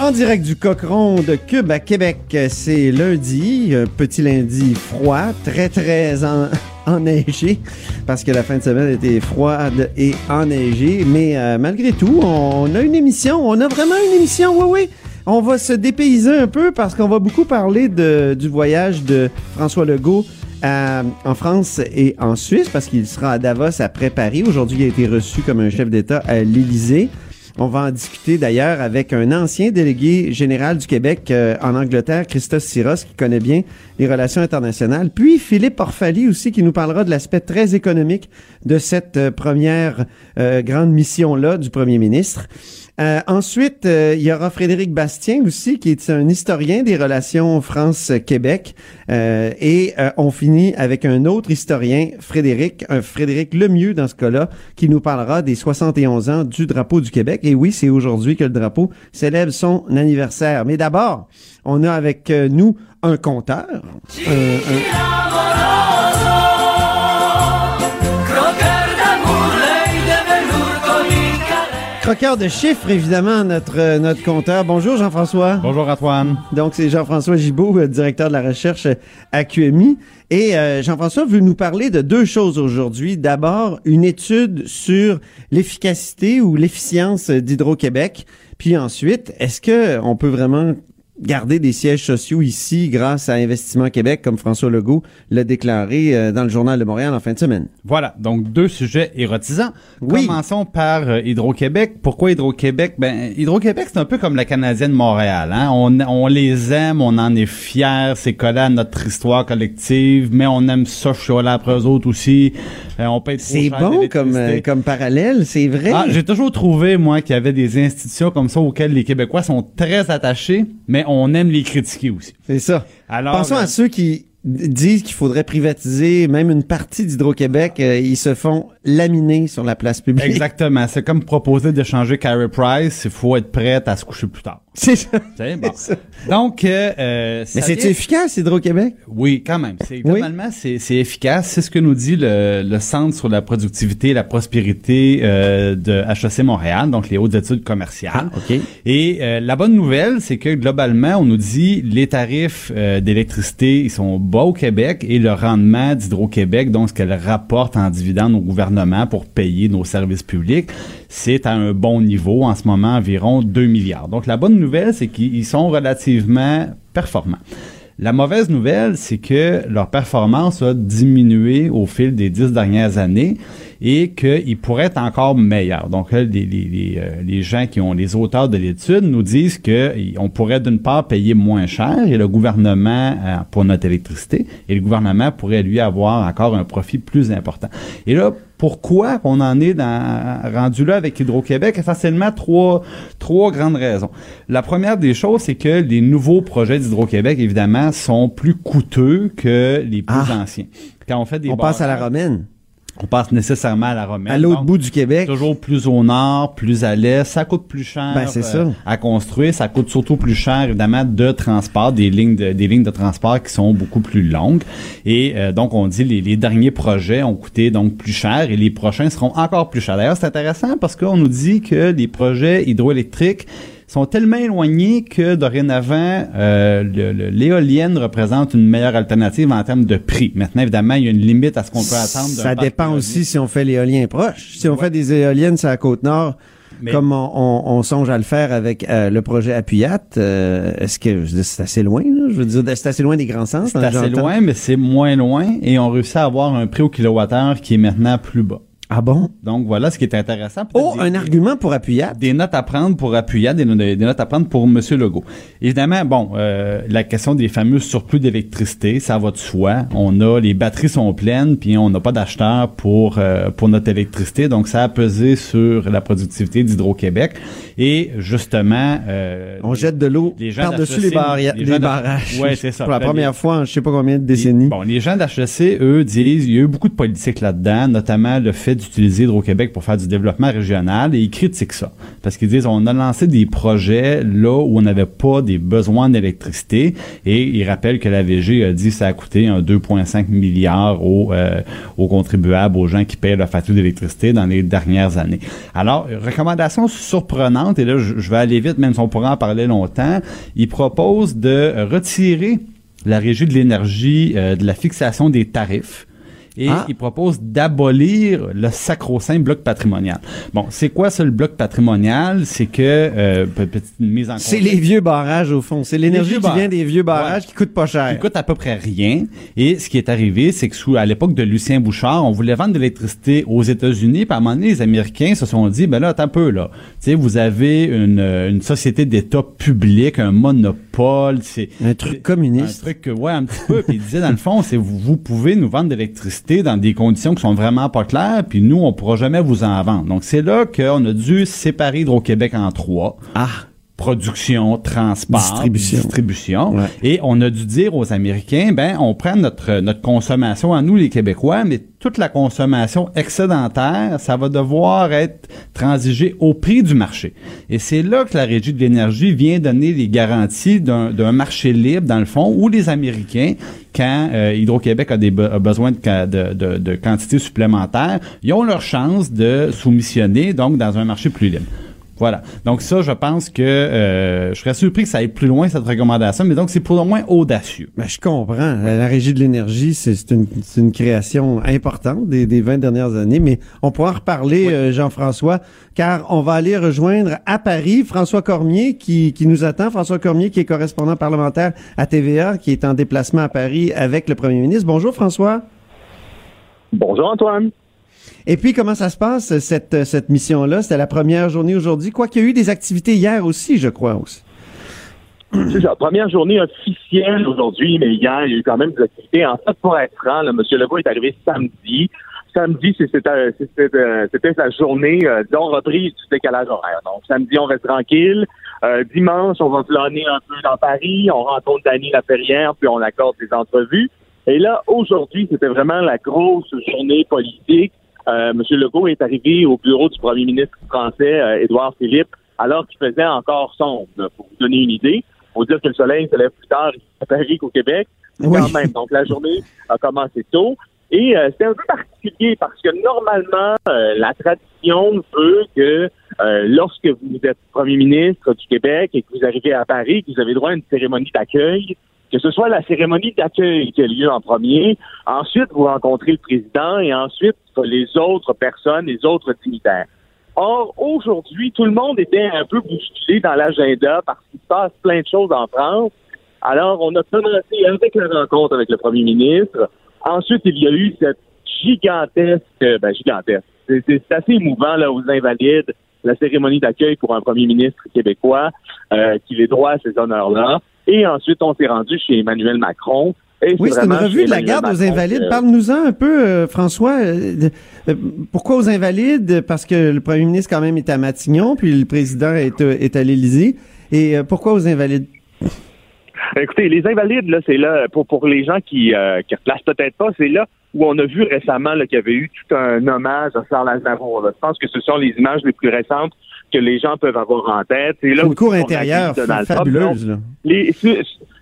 En direct du Cochon de Cube à Québec, c'est lundi, un petit lundi froid, très très en- enneigé, parce que la fin de semaine était froide et enneigée. Mais euh, malgré tout, on a une émission, on a vraiment une émission, oui oui. On va se dépayser un peu parce qu'on va beaucoup parler du voyage de François Legault à- en France et en Suisse, parce qu'il sera à Davos après Paris. Aujourd'hui, il a été reçu comme un chef d'État à l'Élysée. On va en discuter d'ailleurs avec un ancien délégué général du Québec euh, en Angleterre, Christophe Siros, qui connaît bien les relations internationales. Puis Philippe Orfali aussi, qui nous parlera de l'aspect très économique de cette euh, première euh, grande mission-là du premier ministre. Euh, ensuite, euh, il y aura Frédéric Bastien aussi, qui est un historien des relations France-Québec. Euh, et euh, on finit avec un autre historien, Frédéric, un Frédéric Lemieux dans ce cas-là, qui nous parlera des 71 ans du drapeau du Québec. Et oui, c'est aujourd'hui que le drapeau célèbre son anniversaire. Mais d'abord, on a avec euh, nous un compteur. Croqueur de chiffres, évidemment, notre, euh, notre compteur. Bonjour Jean-François. Bonjour Antoine. Donc, c'est Jean-François Gibault, euh, directeur de la recherche à QMI. Et euh, Jean-François veut nous parler de deux choses aujourd'hui. D'abord, une étude sur l'efficacité ou l'efficience d'Hydro-Québec. Puis ensuite, est-ce que on peut vraiment garder des sièges sociaux ici grâce à Investissement Québec, comme François Legault l'a déclaré euh, dans le Journal de Montréal en fin de semaine? Voilà, donc deux sujets érotisants. Oui. Commençons par euh, Hydro-Québec. Pourquoi Hydro-Québec? Ben, Hydro-Québec, c'est un peu comme la Canadienne Montréal. Hein? On, on les aime, on en est fiers, c'est collé à notre histoire collective, mais on aime ça chialer après eux autres aussi. Euh, on paye C'est bon comme, euh, comme parallèle, c'est vrai. Ah, j'ai toujours trouvé, moi, qu'il y avait des institutions comme ça auxquelles les Québécois sont très attachés, mais on aime les critiquer aussi. c'est ça. Alors, Pensons euh, à ceux qui disent qu'il faudrait privatiser même une partie d'Hydro-Québec. euh, ils se font laminer sur la place publique. Exactement. C'est comme proposer d'échanger Carey Price. Il faut être prête à se coucher plus tard. C'est ça. Bon. ça. Donc, euh, euh, Mais c'est vient- efficace, Hydro-Québec? Oui, quand même. C'est globalement c'est c'est efficace. C'est ce que nous dit le, le Centre sur la productivité et la prospérité euh, de HEC Montréal, donc les hautes études commerciales. OK. Et euh, la bonne nouvelle, c'est que globalement, on nous dit les tarifs euh, d'électricité, ils sont bas au Québec et le rendement d'Hydro-Québec, donc ce qu'elle rapporte en dividendes au gouvernement pour payer nos services publics, c'est à un bon niveau en ce moment, environ 2 milliards. Donc la bonne nouvelle, c'est qu'ils sont relativement performants. La mauvaise nouvelle, c'est que leur performance a diminué au fil des dix dernières années et qu'ils pourraient être encore meilleurs. Donc, là, les, euh, les gens qui ont les auteurs de l'étude nous disent qu'on pourrait d'une part payer moins cher et le gouvernement euh, pour notre électricité et le gouvernement pourrait lui avoir encore un profit plus important. Et là, pourquoi on en est dans, rendu là avec Hydro-Québec? Essentiellement trois, trois grandes raisons. La première des choses, c'est que les nouveaux projets d'Hydro-Québec, évidemment, sont plus coûteux que les plus Ah. anciens. Quand on fait des On passe à la romaine. On passe nécessairement à la romaine. À l'autre bout du Québec. Toujours plus au nord, plus à l'est. Ça coûte plus cher Ben, c'est euh, ça. à construire. Ça coûte surtout plus cher, évidemment, de transport, des lignes de, des lignes de transport qui sont beaucoup plus longues. Et euh, donc, on dit les, les derniers projets ont coûté donc plus cher et les prochains seront encore plus chers. D'ailleurs, c'est intéressant parce qu'on nous dit que les projets hydroélectriques sont tellement éloignés que dorénavant, euh, l'éolienne représente une meilleure alternative en termes de prix. Maintenant, évidemment, il y a une limite à ce qu'on peut attendre. Ça dépend aussi si on fait l'éolien proche. Si on fait des éoliennes sur la côte nord, Mais- comme on, on- on songe à le faire avec euh, le projet Appuyat. euh, Est-ce que je veux dire, c'est assez loin? Là? Je veux dire, c'est assez loin des grands. C'est hein, assez j'entends. loin, mais c'est moins loin et on réussit à avoir un prix au kilowattheure qui est maintenant plus bas. Ah bon? Donc voilà ce qui est intéressant. Oh, un des- argument pour Appuyat. des notes à prendre pour appuyer, des, des notes à prendre pour M. Legault. Évidemment, bon, euh, la question des fameux surplus d'électricité, ça va de soi. On a les batteries sont pleines, puis on n'a pas d'acheteurs pour euh, pour notre électricité, donc ça a pesé sur la productivité d'Hydro-Québec. Et justement, euh, On jette de l'eau par-dessus d'HEC, les, barri- les d'H- barrages. Ouais, c'est ça. Pour la première fois en je sais pas combien de décennies. Bon, les gens d'HEC, eux, disent, il y a eu beaucoup de politique là-dedans, notamment le fait d'utiliser Hydro-Québec pour faire du développement régional, et ils critiquent ça. Parce qu'ils disent, on a lancé des projets là où on n'avait pas des besoins d'électricité, et ils rappellent que la VG a dit que ça a coûté un 2,5 milliards aux, euh, aux contribuables, aux gens qui payent la facture d'électricité dans les dernières années. Alors, recommandation surprenante, et là, je, vais aller vite, même si on pourrait en parler longtemps, ils proposent de retirer la Régie de l'énergie euh, de la fixation des tarifs. Et Ah. il propose d'abolir le sacro-saint bloc patrimonial. Bon, c'est quoi ça, le bloc patrimonial? C'est que, euh, pe- petite mise en C'est les vieux barrages, au fond. C'est l'énergie qui vient des vieux barrages Ouais. qui coûtent pas cher. Il coûte à peu près rien. Et ce qui est arrivé, c'est que sous, à l'époque de Lucien Bouchard, on voulait vendre de l'électricité aux États-Unis. Puis à un moment donné, les Américains se sont dit, ben là, attends un peu, là. Tu sais, vous avez une, euh, une société d'État public, un monopole. C'est, Un truc un communiste. truc, que- ouais, un petit peu. Puis il disait, dans le fond, c'est vous, vous pouvez nous vendre de l'électricité dans des conditions qui sont vraiment pas claires, puis nous, on pourra jamais vous en vendre. Donc, c'est là qu'on a dû séparer Hydro-Québec en trois Ah, production, transport, Distribution. distribution. Ouais. Et on a dû dire aux Américains, ben, on prend notre, notre consommation à nous, les Québécois, mais toute la consommation excédentaire, ça va devoir être transigé au prix du marché. Et c'est là que la Régie de l'énergie vient donner les garanties d'un marché libre, dans le fond, où les Américains, quand euh, Hydro-Québec a, des be- a besoin de, de, de, de quantités supplémentaires, ils ont leur chance de soumissionner, donc, dans un marché plus libre. Voilà. Donc ça, je pense que euh, je serais surpris que ça aille plus loin, cette recommandation, mais donc c'est pour le moins audacieux. ben, je comprends. La, la Régie de l'énergie, c'est c'est une, c'est une création importante des, des 20 dernières années, mais on pourra en reparler, euh, Jean-François, car on va aller rejoindre à Paris François Cormier qui, qui nous attend. François Cormier qui est correspondant parlementaire à TVA, qui est en déplacement à Paris avec le premier ministre. Bonjour François. Bonjour Antoine. Et puis, comment ça se passe, cette, cette mission-là? C'était la première journée aujourd'hui. Quoi qu'il y a eu des activités hier aussi, je crois aussi. C'est la première journée officielle aujourd'hui, mais hier, il y a eu quand même des activités. En fait, pour être franc, M. Legault est arrivé samedi. Samedi, c'était, euh, c'était sa journée, euh, reprise du décalage horaire. Donc, samedi, on reste tranquille. Euh, dimanche, on va flâner un peu dans Paris. On rencontre Dany Laferrière, puis on accorde des entrevues. Et là, aujourd'hui, c'était vraiment la grosse journée politique. Euh, M. Legault est arrivé au bureau du premier ministre français, euh, Édouard Philippe, alors qu'il faisait encore sombre, pour vous donner une idée. Faut dire que le soleil se lève plus tard à Paris qu'au Québec. Oui. Quand même. Donc, la journée a commencé tôt. Et euh, c'est un peu particulier parce que normalement, euh, la tradition veut que euh, lorsque vous êtes premier ministre du Québec et que vous arrivez à Paris, que vous avez droit à une cérémonie d'accueil, que ce soit la cérémonie d'accueil qui a lieu en premier, ensuite vous rencontrez le président et ensuite les autres personnes, les autres dignitaires. Or, aujourd'hui, tout le monde était un peu bousculé dans l'agenda parce qu'il se passe plein de choses en France. Alors, on a commencé avec la rencontre avec le premier ministre. Ensuite, il y a eu cette gigantesque, ben gigantesque, c'est c'est assez émouvant là aux Invalides, la cérémonie d'accueil pour un premier ministre québécois euh, qui les droit à ces honneurs-là. Et ensuite, on s'est rendu chez Emmanuel Macron. Et Oui, c'est une revue de la garde aux Invalides. Parle-nous-en un peu, euh, François. euh, euh, pourquoi aux Invalides? Parce que le premier ministre, quand même, est à Matignon, puis le président est, est à l'Élysée. Et pourquoi aux Invalides? Écoutez, les invalides, là, c'est là, pour, pour les gens qui ne qui replacent peut-être pas, c'est là où on a vu récemment qu'il y avait eu tout un hommage à Charles Aznavour. là. Je pense que ce sont les images les plus récentes que les gens peuvent avoir en tête. C'est là une cour intérieure fabuleuse. Là. Les-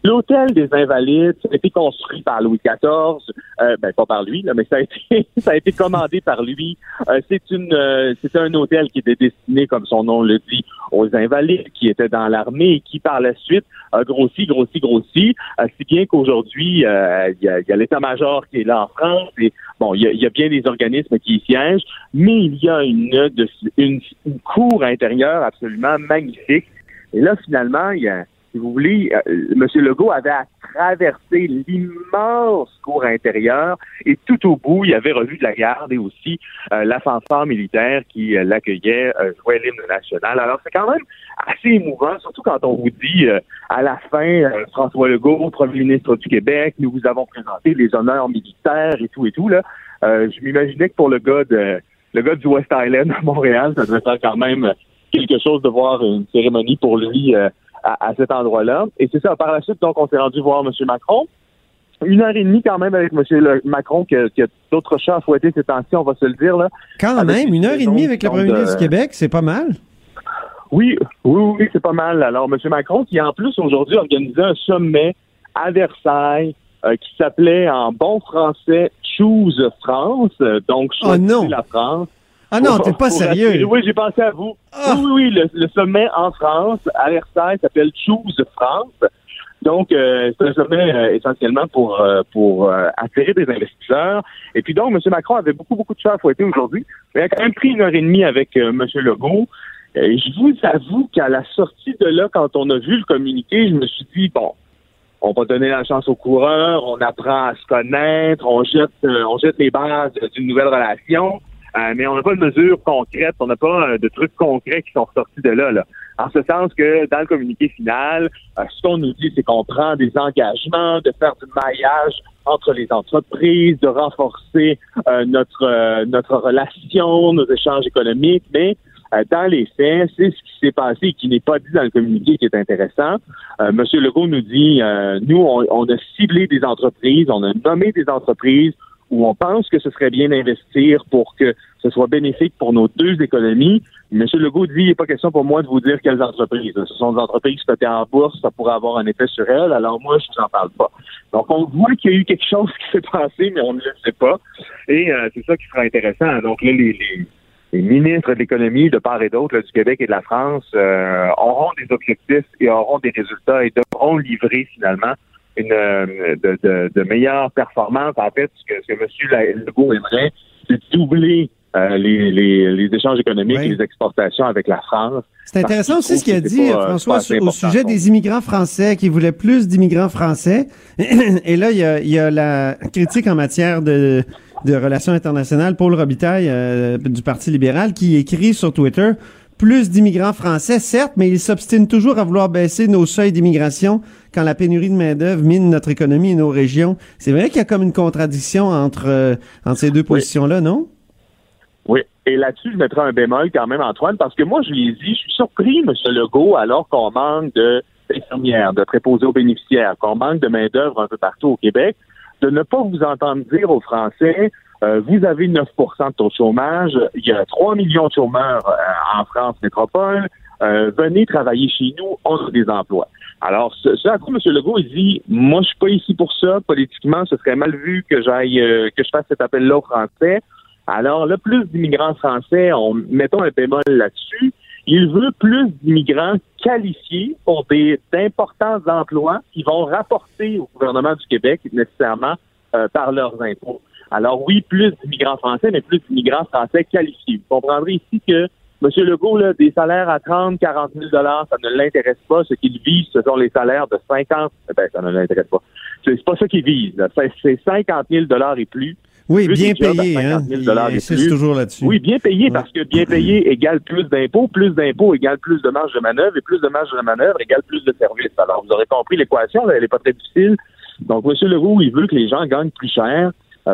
L'hôtel des Invalides, ça a été construit par Louis XIV, euh, ben pas par lui, mais ça a été, ça a été commandé par lui. Euh, c'est une, euh, c'était un hôtel qui était destiné, comme son nom le dit, aux Invalides qui étaient dans l'armée et qui par la suite a grossi, grossi, grossi, euh, si bien qu'aujourd'hui il y a, l'état-major qui est là en France et bon, il y a, bien des organismes qui y siègent, mais il y a une, une cour intérieure absolument magnifique. Et là, finalement, il y a si vous voulez, euh, M. Legault avait à traverser l'immense cour intérieure et tout au bout, il avait revu de la garde et aussi euh, militaire qui euh, l'accueillait, euh, l'hymne national. Alors, c'est quand même assez émouvant, surtout quand on vous dit euh, à la fin, François Legault, premier ministre du Québec, nous vous avons présenté les honneurs militaires et tout et tout. Là, je m'imaginais que pour le gars de le gars du West Island à Montréal, ça devait faire quand même quelque chose de voir une cérémonie pour lui à, à cet endroit-là. Et c'est ça, par la suite, donc, on s'est rendu voir M. Macron. Une heure et demie quand même avec M. Le- Macron, qui a, a d'autres chats à fouetter ces temps-ci, on va se le dire. Là. Quand même, une heure et demie avec le premier ministre du Québec, c'est pas mal. Oui, oui, oui, c'est pas mal. Alors, M. Macron, qui en plus aujourd'hui organisé un sommet à Versailles euh, qui s'appelait en bon français Choose France, euh, donc Oh choisissez non. la France. Ah non, t'es pas sérieux. Oui, j'ai pensé à vous. Ah. Oui, oui, oui, le, le sommet en France, à Versailles, s'appelle Choose France. Donc, euh, c'est un sommet euh, essentiellement pour euh, pour euh, attirer des investisseurs. Et puis donc, M. Macron avait beaucoup, beaucoup de choses à fouetter aujourd'hui. Il a quand même pris une heure et demie avec euh, M. Legault. Et je vous avoue qu'à la sortie de là, quand on a vu le communiqué, je me suis dit, bon, on va donner la chance aux coureurs, on apprend à se connaître, on jette, euh, on jette les bases d'une nouvelle relation, euh, mais on n'a pas de mesures concrètes, on n'a pas euh, de trucs concrets qui sont sortis de là. là. En ce sens que dans le communiqué final, euh, ce qu'on nous dit, c'est qu'on prend des engagements de faire du maillage entre les entreprises, de renforcer notre notre relation, nos échanges économiques, mais dans les faits, c'est ce qui s'est passé et qui n'est pas dit dans le communiqué qui est intéressant. Monsieur Legault nous dit, nous, on a ciblé des entreprises, on a nommé des entreprises où on pense que ce serait bien d'investir pour que ce soit bénéfique pour nos deux économies. Monsieur Legault dit, il n'est pas question pour moi de vous dire quelles entreprises. Ce sont des entreprises cotées en bourse, ça pourrait avoir un effet sur elles, alors moi, je vous en parle pas. Donc, on voit qu'il y a eu quelque chose qui s'est passé, mais on ne le sait pas. Et euh, c'est ça qui sera intéressant. Donc là, les, les, ministres de l'économie de part et d'autre du Québec et de la France euh, auront des objectifs et auront des résultats et devront livrer finalement une euh, de, de, de meilleures performances. En fait, ce que, ce que M. Legault aimerait, c'est doubler euh, les, les, les échanges économiques Oui. les exportations avec la France. C'est intéressant aussi ce qu'il a dit, pas, euh, François, pas au sujet des immigrants français, qui voulait plus d'immigrants français. Et là, il y a, il y a la critique en matière de, de relations internationales, Paul Robitaille euh, du Parti libéral, qui écrit sur Twitter plus d'immigrants français, certes, mais il s'obstine toujours à vouloir baisser nos seuils d'immigration quand la pénurie de main-d'œuvre mine notre économie et nos régions. C'est vrai qu'il y a comme une contradiction entre, euh, entre ces deux positions-là, non? Oui. Et là-dessus, je mettrai un bémol quand même, Antoine, parce que moi, je lui ai dit, je suis surpris, M. Legault, alors qu'on manque de d'infirmières, de préposés aux bénéficiaires, qu'on manque de main-d'œuvre un peu partout au Québec, de ne pas vous entendre dire aux Français, euh, vous avez 9% de taux de chômage, il y a 3 millions de chômeurs euh, en France métropole, euh, venez travailler chez nous, on a des emplois. Alors, ce, à quoi M. Legault il dit, moi, je suis pas ici pour ça. Politiquement, ce serait mal vu que j'aille, euh, que je fasse cet appel-là aux Français. Alors, là, plus d'immigrants français, on, mettons un bémol là-dessus. Il veut plus d'immigrants qualifiés pour des d'importants emplois qui vont rapporter au gouvernement du Québec nécessairement euh, par leurs impôts. Alors oui, plus d'immigrants français, mais plus d'immigrants français qualifiés. Vous comprendrez ici que M. Legault, là, des salaires à 30, 40 000 ça ne l'intéresse pas. Ce qu'il vise, ce sont les salaires de 50. Eh Ben, ça ne l'intéresse pas. C'est pas ça qu'il vise. C'est c'est 50 000 et plus. Oui, Plus bien payé, hein? 50 000 Il plus. toujours là-dessus. Oui, bien payé, Ouais. parce que bien payé égale plus d'impôts, plus d'impôts égale plus de marge de manœuvre, et plus de marge de manœuvre égale plus de services. Alors, vous aurez compris l'équation, elle n'est pas très difficile. Donc, M. Legault, il veut que les gens gagnent plus cher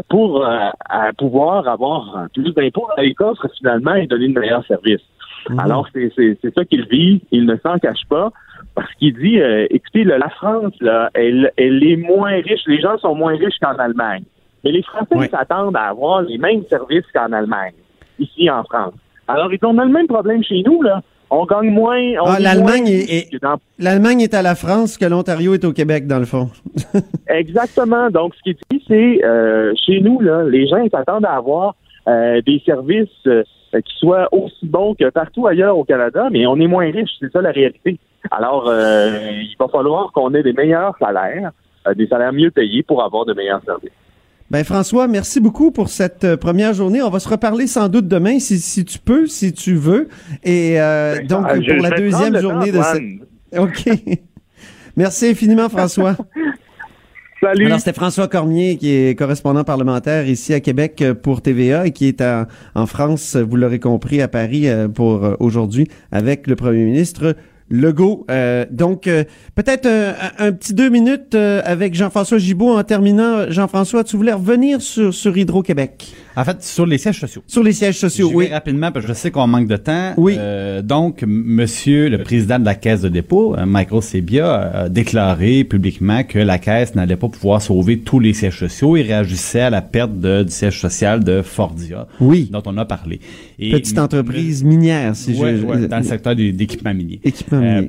pour euh, à pouvoir avoir euh, plus d'impôts dans les coffres, finalement, et donner de meilleurs services. Mhm. Alors, c'est c'est- c'est ça qu'il vit. Il ne s'en cache pas. Parce qu'il dit, euh, écoutez, là, la France, là, elle, elle est moins riche. Les gens sont moins riches qu'en Allemagne. Mais les Français s'attendent à avoir les mêmes services qu'en Allemagne, ici en France. Alors, ils ont le même problème chez nous, là. On gagne moins. on Ah, l'Allemagne est- que dans- L'Allemagne est à la France, que l'Ontario est au Québec, dans le fond. Exactement. Donc, ce qui est dit, c'est euh, chez nous, là, les gens s'attendent à avoir euh, des services euh, qui soient aussi bons que partout ailleurs au Canada, mais on est moins riche. C'est ça la réalité. Alors, il va falloir qu'on ait des meilleurs salaires, des salaires mieux payés pour avoir de meilleurs services. Ben François, merci beaucoup pour cette euh, première journée. On va se reparler sans doute demain, si, si tu peux, si tu veux. Et euh, donc, Ah, je- pour la deuxième journée temps, de cette... OK. Merci infiniment, François. Salut. Alors, c'était François Cormier, qui est correspondant parlementaire ici à Québec euh, pour TVA et qui est à- en France, vous l'aurez compris, à Paris euh, pour aujourd'hui avec le premier ministre Legault. Euh, donc, euh, peut-être euh, un, un petit deux minutes euh, avec Jean-François Gibault en terminant. Jean-François, tu voulais revenir sur, sur Hydro-Québec, En fait, sur les sièges sociaux. sur les sièges sociaux. Oui. rapidement parce que je sais qu'on manque de temps. Oui. Euh, donc, Monsieur le président de la Caisse de dépôt, euh, Michael Sebia, a déclaré publiquement que la Caisse n'allait pas pouvoir sauver tous les sièges sociaux. Il réagissait à la perte de- du siège social de Fordia, Oui. dont on a parlé. Et Petite entreprise minière, si Ouais, je... ouais, dans le secteur d'équipement minier. Équipement Euh.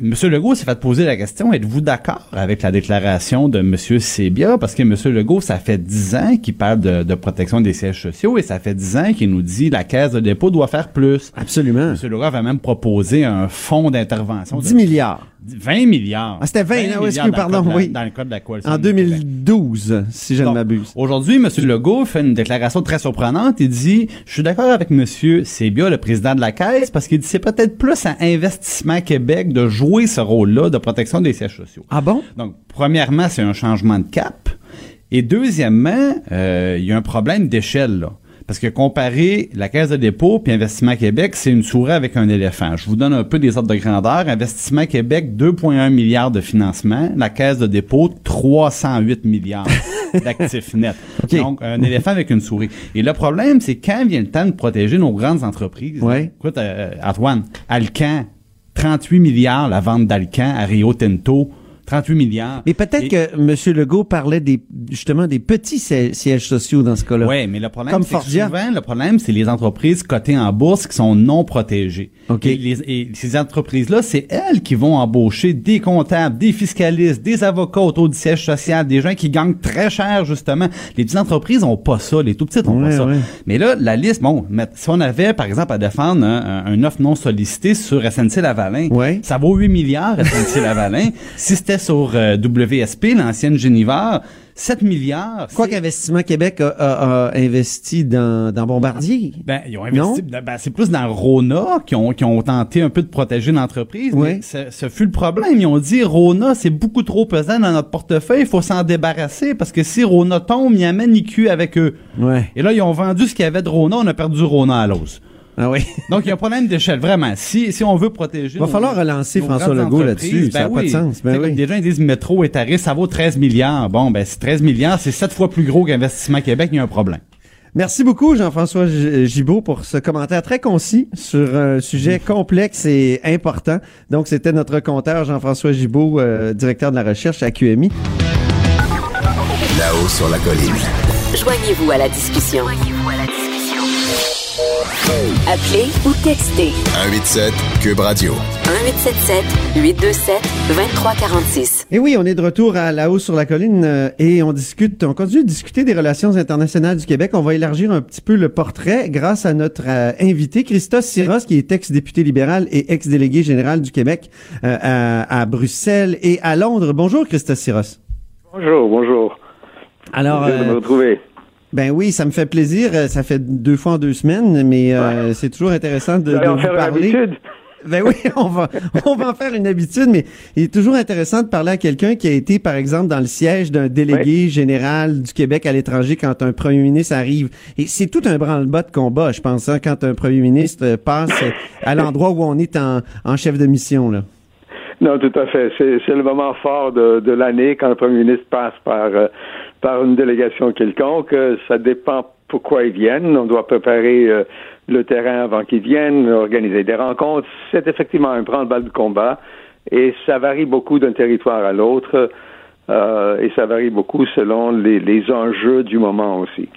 Monsieur Legault s'est fait poser la question, êtes-vous d'accord avec la déclaration de Monsieur Sebia? Parce que Monsieur Legault, ça fait dix ans qu'il parle de, de protection des sièges sociaux et ça fait dix ans qu'il nous dit la caisse de dépôt doit faire plus. Absolument. Monsieur Legault avait même proposé un fonds d'intervention de 10 milliards. 20 milliards. Ah, c'était 20, ah oui, excuse, pardon, la- oui. Dans le code de la coalition. En du Québec. 2012, si je ne m'abuse. Aujourd'hui, M. Legault fait une déclaration très surprenante. Il dit, je suis d'accord avec M. Sebia, le président de la Caisse, parce qu'il dit c'est peut-être plus à Investissement Québec de jouer ce rôle-là de protection des sièges sociaux. Ah bon? Donc, premièrement, c'est un changement de cap. Et deuxièmement, euh, il y a un problème d'échelle, là. Parce que comparer la Caisse de dépôt puis Investissement Québec, c'est une souris avec un éléphant. Je vous donne un peu des ordres de grandeur. Investissement Québec, 2,1 milliards de financement. La Caisse de dépôt, 308 milliards d'actifs nets. Donc, un éléphant avec une souris. Et le problème, c'est quand vient le temps de protéger nos grandes entreprises? Ouais. Écoute, euh, Antoine, Alcan, 38 milliards la vente d'Alcan à Rio Tinto. 38 milliards. Mais peut-être Et- que M. Legault parlait des, justement des petits si- sièges sociaux dans ce cas-là. Oui, mais le problème, Comme c'est que souvent, le problème, c'est les entreprises cotées en bourse qui sont non protégées. OK. Et, les- et ces entreprises-là, c'est elles qui vont embaucher des comptables, des fiscalistes, des avocats autour du siège social, des gens qui gagnent très cher, justement. Les petites entreprises ont pas ça, les tout petites ont Ouais, pas ça. ouais. Mais là, la liste, bon, si on avait, par exemple, à défendre un, un- un offre non sollicité sur SNC-Lavalin, Ouais. ça vaut 8 milliards, SNC-Lavalin. si c'était sur euh, WSP, l'ancienne Genivard, 7 milliards. Quoi qu'Investissement Québec a, a- a investi dans, dans Bombardier. ben, ils ont investi. ben, c'est plus dans Rona qui ont, qui ont tenté un peu de protéger l'entreprise. Oui. mais Ce, ce fut le problème. Ils ont dit Rona, c'est beaucoup trop pesant dans notre portefeuille, il faut s'en débarrasser parce que si Rona tombe, ils amènent IQ avec eux. Ouais. Et là, ils ont vendu ce qu'il y avait de Rona, on a perdu Rona à l'os. Ah oui. Donc, il y a un problème d'échelle, vraiment. Si, si on veut protéger. Va nos- falloir relancer nos François Legault là-dessus. Ça a pas de sens. Ben oui. Des gens ils disent métro et tarif, ça vaut 13 milliards. Bon, ben, c'est 13 milliards, c'est 7 fois plus gros qu'Investissement Québec, il y a un problème. Merci beaucoup, Jean-François G- Gibault, pour ce commentaire très concis sur un sujet complexe et important. Donc, c'était notre compteur Jean-François Gibault, euh, directeur de la recherche à QMI. Là-haut sur la colline. Joignez-vous à la discussion. Appelez ou textez 187 Cube Radio. 1877 827 2346. Et oui, on est de retour à La Haut sur la colline euh, et on discute, on continue de discuter des relations internationales du Québec. On va élargir un petit peu le portrait grâce à notre euh, invité, Christophe Siros, qui est ex-député libéral et ex-délégué général du Québec euh, à, à Bruxelles et à Londres. Bonjour, Christophe Siros. Bonjour, bonjour. Alors, de me retrouver. Ben oui, ça me fait plaisir. Euh, Ça fait deux fois en deux semaines, mais euh, c'est toujours intéressant de, allez de en vous faire une parler. habitude. Ben oui, on va, on va en faire une habitude, mais il est toujours intéressant de parler à quelqu'un qui a été, par exemple, dans le siège d'un délégué général du Québec à l'étranger quand un premier ministre arrive. Et c'est tout un branle-bas de combat, je pense, hein, quand un premier ministre euh, passe à l'endroit où on est en, en chef de mission, là. Non, tout à fait. C'est, c'est le moment fort de, de l'année quand le premier ministre passe par, euh, par une délégation quelconque. Euh, Ça dépend pourquoi ils viennent. On doit préparer euh, le terrain avant qu'ils viennent, organiser des rencontres. C'est effectivement un branle-bas de combat et ça varie beaucoup d'un territoire à l'autre euh, et ça varie beaucoup selon les, enjeux du moment aussi.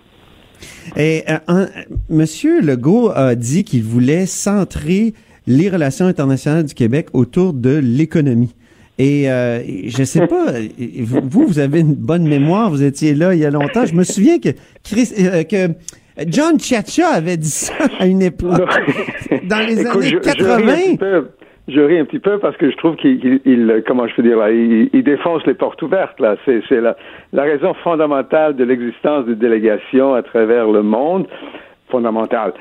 Et euh, Monsieur Legault a dit qu'il voulait centrer les relations internationales du Québec autour de l'économie. Et euh, je sais pas, vous, vous avez une bonne mémoire, vous étiez là il y a longtemps. Je me souviens que Chris, euh, que John Chacha avait dit ça à une époque, dans les Écoute, années je, je ris un 80. petit peu. Je ris un petit peu parce que je trouve qu'il, il- il- comment je peux dire, là, il, il défonce les portes ouvertes. Là, c'est, c'est la, la raison fondamentale de l'existence des délégations à travers le monde, fondamentale.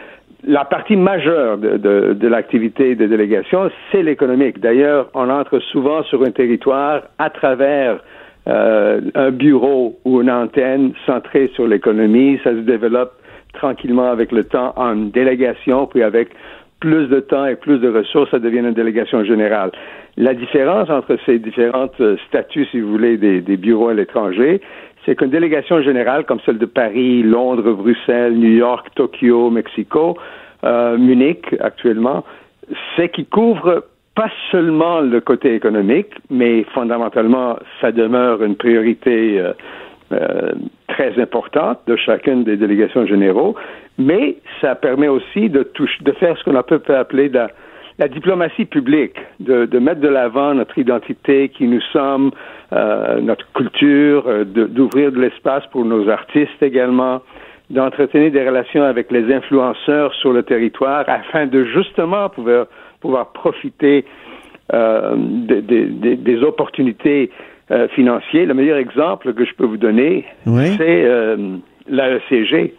La partie majeure de, de, de l'activité des délégations, c'est l'économique. D'ailleurs, on entre souvent sur un territoire à travers euh, un bureau ou une antenne centrée sur l'économie. Ça se développe tranquillement avec le temps en délégation, puis avec plus de temps et plus de ressources, ça devient une délégation générale. La différence entre ces différentes euh, statuts, si vous voulez, des bureaux à l'étranger, c'est qu'une délégation générale comme celle de Paris, Londres, Bruxelles, New York, Tokyo, Mexico, euh, Munich actuellement, c'est qui couvre pas seulement le côté économique, mais fondamentalement, ça demeure une priorité euh, euh, très importante de chacune des délégations généraux, mais ça permet aussi de, toucher, de faire ce qu'on peut appeler la, la diplomatie publique, de, de mettre de l'avant notre identité, qui nous sommes, euh, notre culture, euh, de- d'ouvrir de, l'espace pour nos artistes également, d'entretenir des relations avec les influenceurs sur le territoire afin de justement pouvoir, pouvoir profiter euh, des- des- opportunités euh, financières. Le meilleur exemple que je peux vous donner, Oui. c'est euh, la ECG.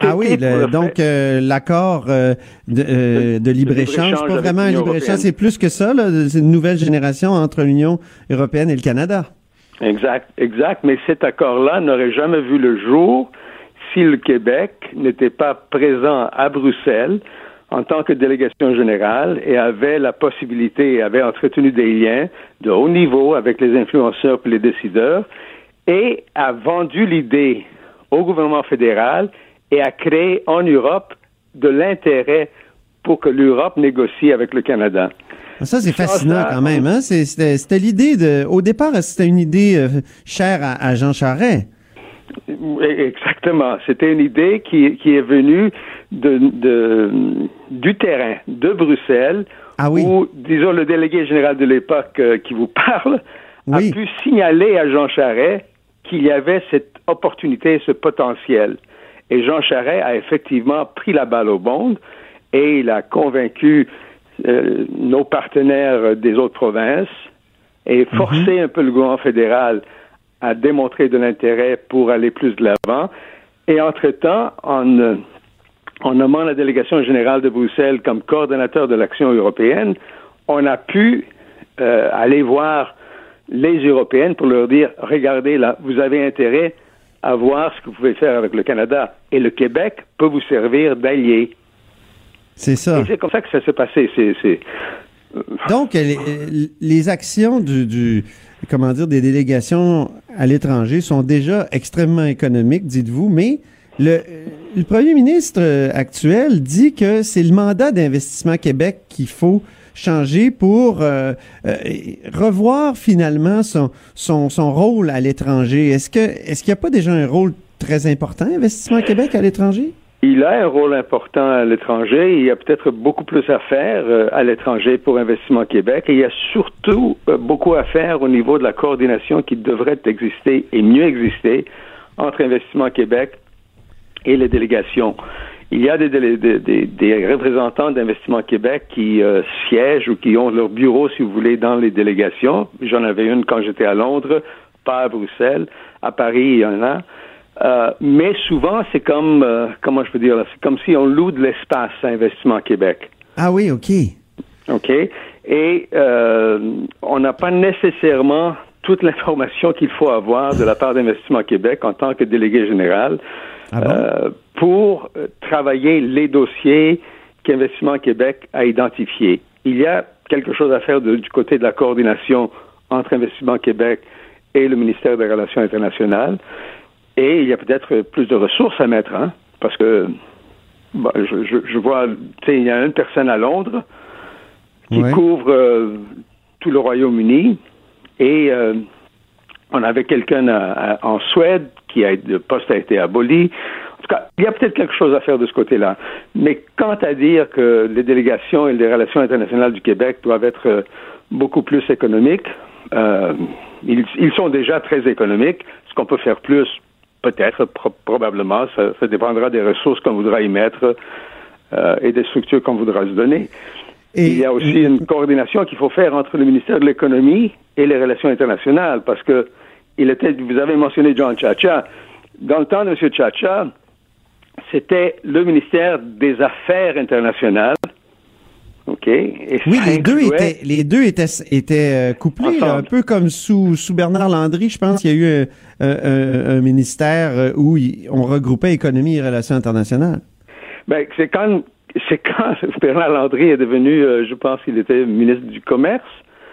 Ah oui, le- donc euh, l'accord euh, de, euh, de libre-échange, c'est pas vraiment un libre-échange, c'est plus que ça, c'est une nouvelle génération entre l'Union européenne et le Canada. Exact, exact. Mais cet accord-là n'aurait jamais vu le jour si le Québec n'était pas présent à Bruxelles en tant que délégation générale et avait la possibilité, avait entretenu des liens de haut niveau avec les influenceurs et les décideurs et a vendu l'idée au gouvernement fédéral et a créé en Europe de l'intérêt pour que l'Europe négocie avec le Canada. Ça, c'est fascinant quand même. Hein? C'était l'idée de... Au départ, c'était une idée euh, chère à, à Jean Charest. Exactement. C'était une idée qui, qui est venue de, de- du terrain, de Bruxelles, Ah oui. où, disons, le délégué général de l'époque euh, qui vous parle Oui. a pu signaler à Jean Charest qu'il y avait cette opportunité, ce potentiel. Et Jean Charest a effectivement pris la balle au bond et il a convaincu euh, nos partenaires des autres provinces et forcé un peu le gouvernement fédéral à démontrer de l'intérêt pour aller plus de l'avant. Et entre-temps, en, en nommant la délégation générale de Bruxelles comme coordonnateur de l'action européenne, on a pu euh, aller voir les Européennes pour leur dire, regardez là, vous avez intérêt à voir ce que vous pouvez faire avec le Canada. Et le Québec peut vous servir d'allié. C'est ça. C'est comme ça que ça s'est passé. C'est, c'est, Donc, les, les actions du, du- comment dire, des délégations à l'étranger sont déjà extrêmement économiques, dites-vous, mais le, le premier ministre euh, actuel dit que c'est le mandat d'investissement Québec qu'il faut changer pour euh, euh, revoir finalement son, son, son rôle à l'étranger. Est-ce est-ce qu'il n'y a pas déjà un rôle très important, Investissement Québec à l'étranger? Il a un rôle important à l'étranger. Il y a peut-être beaucoup plus à faire euh, à l'étranger pour Investissement Québec. Et il y a surtout beaucoup à faire au niveau de la coordination qui devrait exister et mieux exister entre Investissement Québec et les délégations. Il y a des, des- des- des représentants d'Investissement Québec qui euh, siègent ou qui ont leur bureau, si vous voulez, dans les délégations. J'en avais une quand j'étais à Londres, pas à Bruxelles. À Paris, il y en a. Euh, mais souvent, c'est comme, euh, comment je peux dire, là, c'est comme si on loue de l'espace à Investissement Québec. Ah oui, OK. OK? Et euh, on n'a pas nécessairement toute l'information qu'il faut avoir de la part d'Investissement Québec en tant que délégué général Ah bon? Pour euh, travailler les dossiers qu'Investissement Québec a identifiés. Il y a quelque chose à faire de- du côté de la coordination entre Investissement Québec et le ministère des Relations internationales. Et il y a peut-être plus de ressources à mettre, hein, parce que bon, je, je, je vois, tu sais, il y a une personne à Londres qui Ouais. couvre euh, tout le Royaume-Uni et euh, on avait quelqu'un en Suède qui a le poste a été aboli. Tout cas, il y a peut-être quelque chose à faire de ce côté-là. Mais quant à dire que les délégations et les relations internationales du Québec doivent être euh, beaucoup plus économiques, euh, ils, ils, sont déjà très économiques. Ce qu'on peut faire plus, peut-être, pro probablement, ça, ça, dépendra des ressources qu'on voudra y mettre euh, et des structures qu'on voudra se donner. Et il y a aussi une coordination qu'il faut faire entre le ministère de l'économie et les relations internationales, parce que il était, vous avez mentionné John Chacha. Dans le temps de M. Chacha, c'était le ministère des Affaires internationales. OK. Et oui, les deux, étaient, les deux étaient, étaient euh, couplés, là, un peu comme sous, sous Bernard Landry, je pense qu'il y a eu un, un, un ministère euh, où on regroupait économie et relations internationales. Ben, c'est quand, c'est quand Bernard Landry est devenu, euh, je pense qu'il était ministre du Commerce.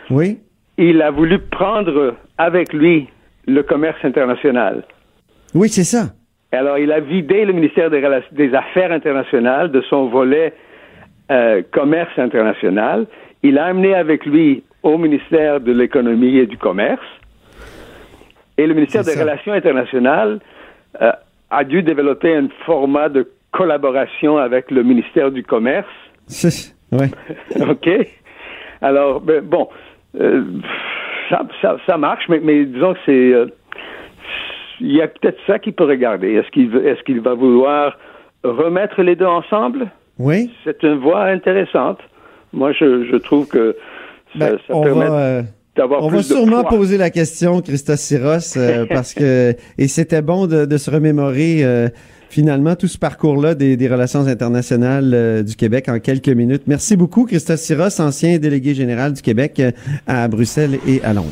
Oui. Il a voulu prendre avec lui le commerce international. Oui, c'est ça. Alors, il a vidé le ministère des, des Affaires internationales de son volet euh, commerce international. Il a amené avec lui au ministère de l'économie et du commerce. Et le ministère des Relations internationales euh, a dû développer un format de collaboration avec le ministère du commerce. oui. OK? Alors, ben, bon, euh, ça, ça, ça, marche, mais, mais disons que c'est il y a peut-être ça qu'il peut regarder. Est-ce qu'il est-ce qu'il va vouloir remettre les deux ensemble? Oui. C'est une voie intéressante. Moi, je, je trouve que ça, ben, ça permet va, euh, On va sûrement de poids. poser la question, Christos Syros, euh, parce que et c'était bon de, de, se remémorer euh, finalement tout ce parcours-là des, des, relations internationales euh, du Québec en quelques minutes. Merci beaucoup, Christos Syros, ancien délégué général du Québec euh, à Bruxelles et à Londres.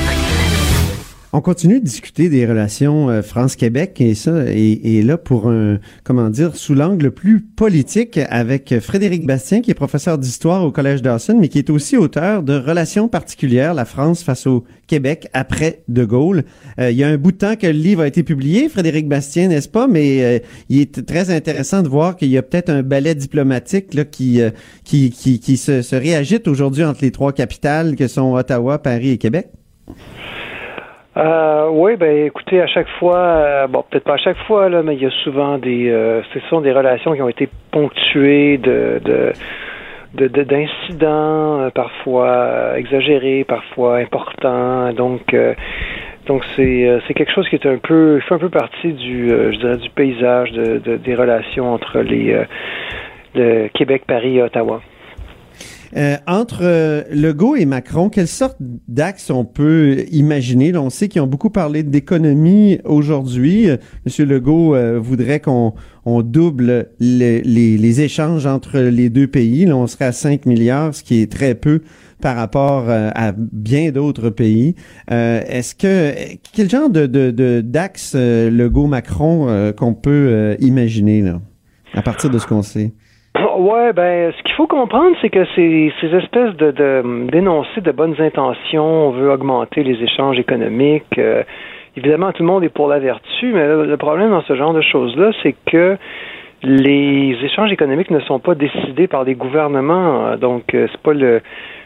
On continue de discuter des relations euh, France-Québec et ça, et, et, là pour un, comment dire, sous l'angle plus politique avec Frédéric Bastien, qui est professeur d'histoire au Collège Dawson, mais qui est aussi auteur de Relations particulières, la France face au Québec après De Gaulle. Euh, il y a un bout de temps que le livre a été publié, Frédéric Bastien, n'est-ce pas? Mais euh, il est très intéressant de voir qu'il y a peut-être un ballet diplomatique là, qui, euh, qui, qui, qui se, se réagite aujourd'hui entre les trois capitales que sont Ottawa, Paris et Québec. Euh, oui, ben écoutez, à chaque fois, euh, bon, peut-être pas à chaque fois, là, mais il y a souvent des, euh, ce sont des relations qui ont été ponctuées de, de, de, d'incidents, parfois exagérés, parfois importants. Donc, donc c'est, c'est quelque chose qui est un peu, fait un peu partie du, je dirais, du paysage de, de des relations entre les, le Québec, Paris et Ottawa. Euh, entre euh, Legault et Macron, quelle sorte d'axe on peut imaginer? On sait qu'ils ont beaucoup parlé d'économie aujourd'hui. Euh, Monsieur Legault voudrait qu'on on double les, échanges entre les deux pays. Là, on serait à 5 milliards, ce qui est très peu par rapport à bien d'autres pays. Est-ce que quel genre de, d'axe Legault-Macron qu'on peut imaginer à partir de ce qu'on sait? Ouais, ben, ce qu'il faut comprendre, c'est que ces, ces espèces de, d'énoncés de bonnes intentions, on veut augmenter les échanges économiques. Euh, évidemment, tout le monde est pour la vertu, mais le, le problème dans ce genre de choses-là, c'est que les échanges économiques ne sont pas décidés par des gouvernements. Donc, euh, c'est pas le,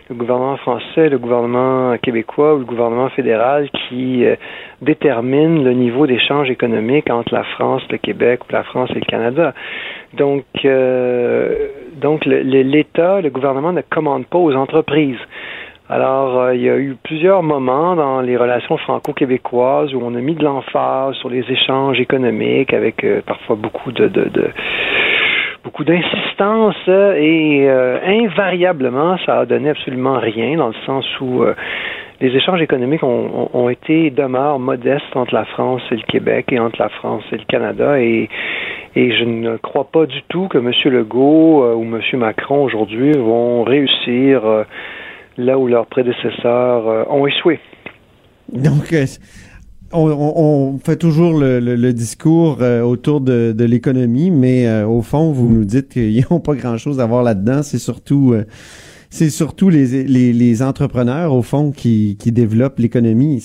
le gouvernement français, le gouvernement québécois ou le gouvernement fédéral qui euh, détermine le niveau d'échange économique entre la France, le Québec, ou la France et le Canada. Donc, euh, donc l'État, le, gouvernement ne commande pas aux entreprises. Alors, euh, il y a eu plusieurs moments dans les relations franco-québécoises où on a mis de l'emphase sur les échanges économiques avec euh, parfois beaucoup de, de, de beaucoup d'insistance et euh, invariablement, ça a donné absolument rien dans le sens où euh, les échanges économiques ont, ont, été demeurent modestes entre la France et le Québec et entre la France et le Canada et je ne crois pas du tout que M. Legault euh, ou M. Macron aujourd'hui vont réussir là où leurs prédécesseurs ont échoué. Donc, on, fait toujours le, discours euh, autour de, de l'économie, mais euh, au fond, vous nous dites qu'ils n'ont pas grand-chose à voir là-dedans. C'est surtout, euh, c'est surtout les, les, les, entrepreneurs, au fond, qui, qui développent l'économie.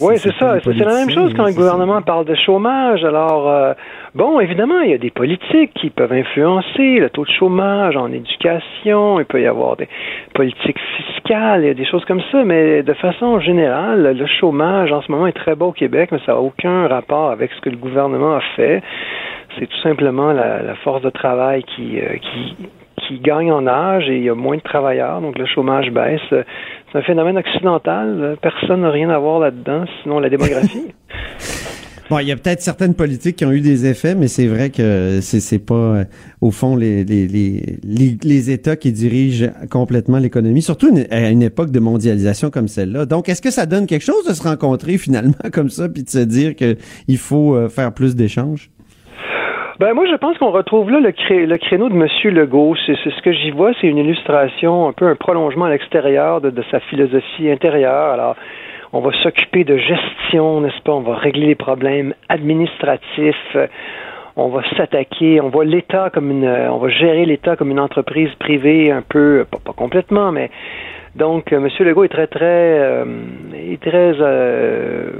Oui, c'est ça. C'est la même chose quand le gouvernement parle de chômage. Alors, euh, bon, évidemment, il y a des politiques qui peuvent influencer le taux de chômage en éducation. Il peut y avoir des politiques fiscales, il y a des choses comme ça. Mais de façon générale, le chômage en ce moment est très bas au Québec, mais ça n'a aucun rapport avec ce que le gouvernement a fait. C'est tout simplement la, la, force de travail qui, euh, qui, qui gagne en âge et il y a moins de travailleurs, donc le chômage baisse. C'est un phénomène occidental. Personne n'a rien à voir là-dedans, sinon la démographie. Bon, il y a peut-être certaines politiques qui ont eu des effets, mais c'est vrai que c'est pas, euh, au fond, les, les, les, les, États qui dirigent complètement l'économie, surtout à une époque de mondialisation comme celle-là. Donc, est-ce que ça donne quelque chose de se rencontrer finalement comme ça, puis de se dire qu'il faut euh, faire plus d'échanges? Ben moi, je pense qu'on retrouve là le, le créneau de M. Legault. C'est ce que j'y vois, c'est une illustration, un peu un prolongement à l'extérieur de, de, sa philosophie intérieure. Alors, on va s'occuper de gestion, n'est-ce pas? On va régler les problèmes administratifs. On va s'attaquer, on voit l'État comme une, on va gérer l'État comme une entreprise privée, un peu, pas, pas complètement, mais donc, euh, M. Legault est très, très, euh, est très, euh,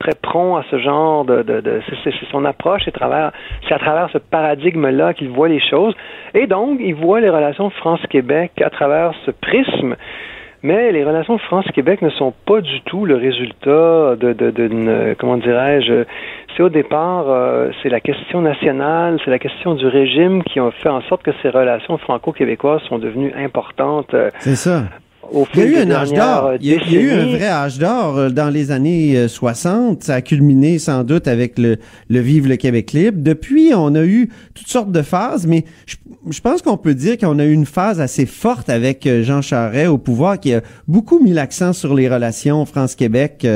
très prompt à ce genre de, de, de c'est son approche, c'est à travers ce paradigme-là qu'il voit les choses. Et donc, il voit les relations France-Québec à travers ce prisme. Mais les relations France-Québec ne sont pas du tout le résultat de, de, de, comment dirais-je, c'est au départ, c'est la question nationale, c'est la question du régime qui ont fait en sorte que ces relations franco-québécoises sont devenues importantes. C'est ça il y a eu un âge d'or. Il, y a eu un vrai âge d'or euh, dans les années 60. Euh, Ça a culminé sans doute avec le, le Vive le Québec libre. Depuis, on a eu toutes sortes de phases, mais je, je pense qu'on peut dire qu'on a eu une phase assez forte avec euh, Jean Charest au pouvoir qui a beaucoup mis l'accent sur les relations France-Québec,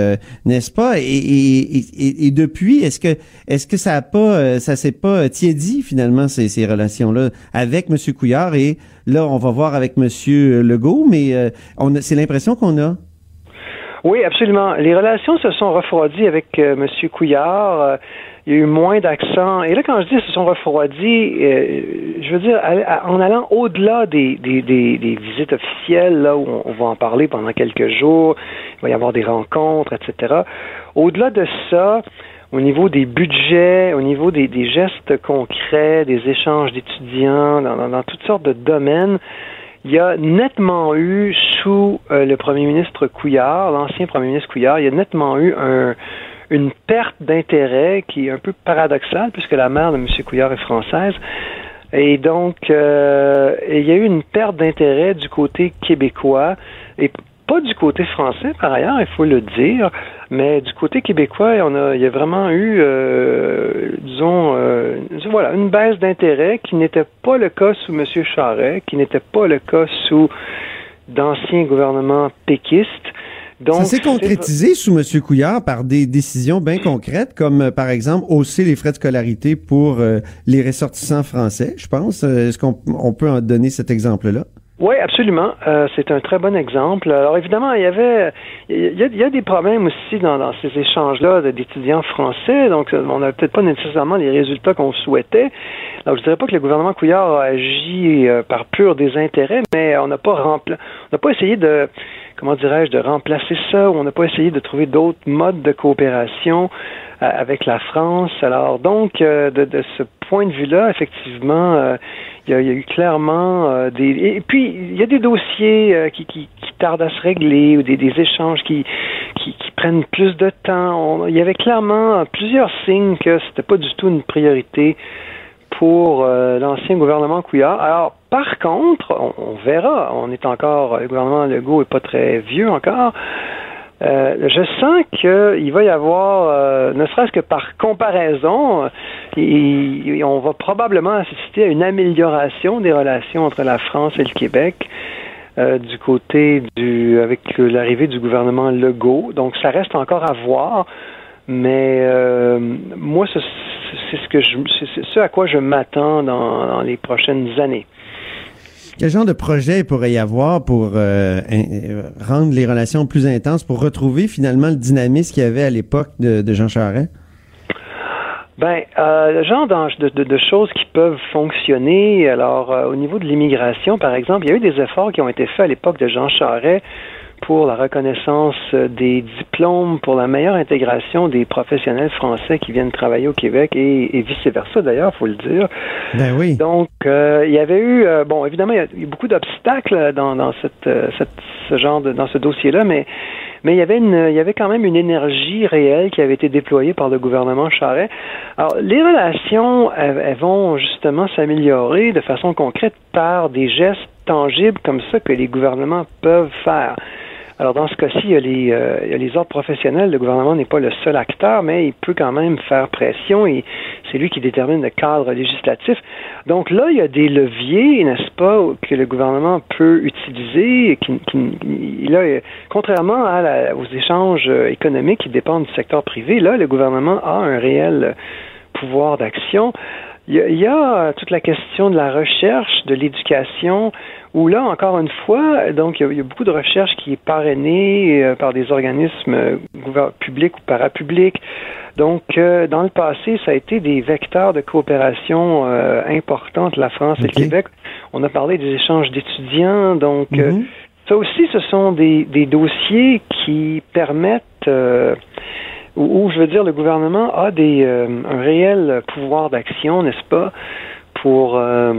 n'est-ce pas? Et, et, et, et depuis, est-ce que est-ce que ça a pas ça s'est pas tiédi finalement ces, ces relations-là avec M. Couillard et Là, on va voir avec M. Legault, mais euh, c'est l'impression qu'on a. Oui, absolument. Les relations se sont refroidies avec euh, M. Couillard. Euh, il y a eu moins d'accent. Et là, quand je dis se sont refroidis, je veux dire, en allant au-delà des, visites officielles, là où on, va en parler pendant quelques jours, il va y avoir des rencontres, etc. Au-delà de ça, au niveau des budgets, au niveau des, gestes concrets, des échanges d'étudiants, dans, toutes sortes de domaines, il y a nettement eu, sous euh, le premier ministre Couillard, l'ancien premier ministre Couillard, il y a nettement eu une perte d'intérêt qui est un peu paradoxale, puisque la mère de M. Couillard est française. Et donc, euh, il y a eu une perte d'intérêt du côté québécois. Et pas du côté français, par ailleurs, il faut le dire, mais du côté québécois, on a, il y a vraiment eu, euh, disons, euh, voilà, une baisse d'intérêt qui n'était pas le cas sous M. Charret, qui n'était pas le cas sous d'anciens gouvernements péquistes. Donc, ça s'est concrétisé sous M. Couillard par des décisions bien concrètes, comme euh, par exemple hausser les frais de scolarité pour les ressortissants français, je pense. Est-ce qu'on on peut en donner cet exemple-là? Oui, absolument. Euh, c'est un très bon exemple. Alors évidemment, il y avait, il y a, des problèmes aussi dans, ces échanges-là d'étudiants français. Donc, on n'a peut-être pas nécessairement les résultats qu'on souhaitait. Alors, je dirais pas que le gouvernement Couillard a agi euh, par pur désintérêt, mais on n'a pas rempli, on n'a pas essayé de, comment dirais-je, de remplacer ça. Ou on n'a pas essayé de trouver d'autres modes de coopération euh, avec la France. Alors donc, de, de ce point de vue-là, effectivement il y, a, eu clairement euh, des. Et puis, il y a des dossiers euh, qui, qui, qui, tardent à se régler ou des, des échanges qui, qui, qui, prennent plus de temps. il y avait clairement plusieurs signes que c'était pas du tout une priorité pour euh, l'ancien gouvernement Couillard. Alors, par contre, on, on, verra. On est encore. Le gouvernement Legault est pas très vieux encore. Euh, je sens qu'il va y avoir, euh, ne serait-ce que par comparaison, on va probablement assister à une amélioration des relations entre la France et le Québec euh, du côté du, avec l'arrivée du gouvernement Legault. Donc, ça reste encore à voir. Mais moi, que je, c'est ce à quoi je m'attends dans les prochaines années. Quel genre de projet pourrait y avoir pour euh, euh, rendre les relations plus intenses, pour retrouver finalement le dynamisme qu'il y avait à l'époque de, Jean Charest? Ben, euh, le genre de, choses qui peuvent fonctionner. Alors, au niveau de l'immigration, par exemple, il y a eu des efforts qui ont été faits à l'époque de Jean Charest pour la reconnaissance des diplômes, pour la meilleure intégration des professionnels français qui viennent travailler au Québec et, et vice-versa d'ailleurs, faut le dire. Ben oui. Donc, euh, il y avait eu, euh, bon, évidemment, il y a eu beaucoup d'obstacles dans, dans cette, cette, ce genre de, dans ce dossier-là, mais mais il y avait une, il y avait quand même une énergie réelle qui avait été déployée par le gouvernement Charest. Alors, les relations, elles, elles vont justement s'améliorer de façon concrète par des gestes tangibles comme ça que les gouvernements peuvent faire. Alors, dans ce cas-ci, il, y a les, euh, il y a les ordres professionnels. Le gouvernement n'est pas le seul acteur, mais il peut quand même faire pression et c'est lui qui détermine le cadre législatif. Donc là, il y a des leviers, n'est-ce pas, que le gouvernement peut utiliser. Qui, qui, là, contrairement à la, aux échanges économiques qui dépendent du secteur privé, là, le gouvernement a un réel pouvoir d'action. Il y a toute la question de la recherche, de l'éducation, où là, encore une fois, donc il y a, beaucoup de recherches qui est parrainée euh, par des organismes euh, publics ou parapublics. Donc, euh, dans le passé, ça a été des vecteurs de coopération importantes, la France okay. et le Québec. On a parlé des échanges d'étudiants. Donc, mm -hmm. ça aussi, ce sont des, des dossiers qui permettent où, je veux dire, le gouvernement a des, un réel pouvoir d'action, n'est-ce pas, pour, euh,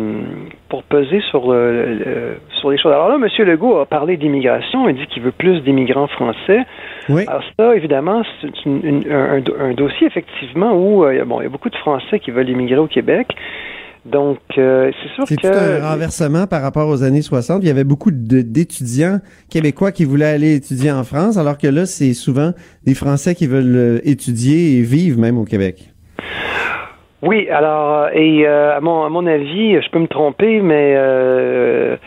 pour peser sur, le, le, sur les choses. Alors là, M. Legault a parlé d'immigration, il dit qu'il veut plus d'immigrants français. Oui. Alors ça, évidemment, c'est un, un, dossier, effectivement, où euh, bon, il y a beaucoup de Français qui veulent immigrer au Québec. Donc, euh, c'est sûr c'est que... C'est un renversement par rapport aux années 60. Il y avait beaucoup d'étudiants québécois qui voulaient aller étudier en France, alors que là, c'est souvent des Français qui veulent étudier et vivre même au Québec. Oui, alors, et euh, à, mon, à mon avis, je peux me tromper, mais... Euh,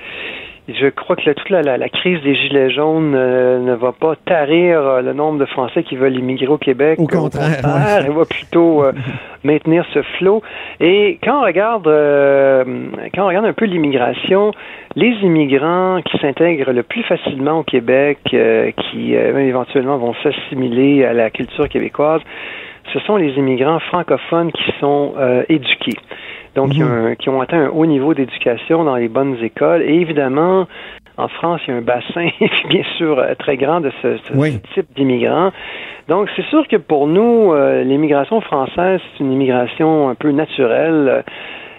je crois que la, toute la, la, la, crise des Gilets jaunes euh, ne va pas tarir euh, le nombre de Français qui veulent immigrer au Québec. Au contraire. Au contraire Elle va plutôt euh, maintenir ce flot. Et quand on regarde, quand on regarde un peu l'immigration, les immigrants qui s'intègrent le plus facilement au Québec, qui éventuellement vont s'assimiler à la culture québécoise, ce sont les immigrants francophones qui sont éduqués donc qui, ont, qui, ont, atteint un haut niveau d'éducation dans les bonnes écoles. Et évidemment, en France, il y a un bassin, bien sûr, très grand de ce, ce oui. type d'immigrants. Donc, c'est sûr que pour nous, euh, l'immigration française, c'est une immigration un peu naturelle.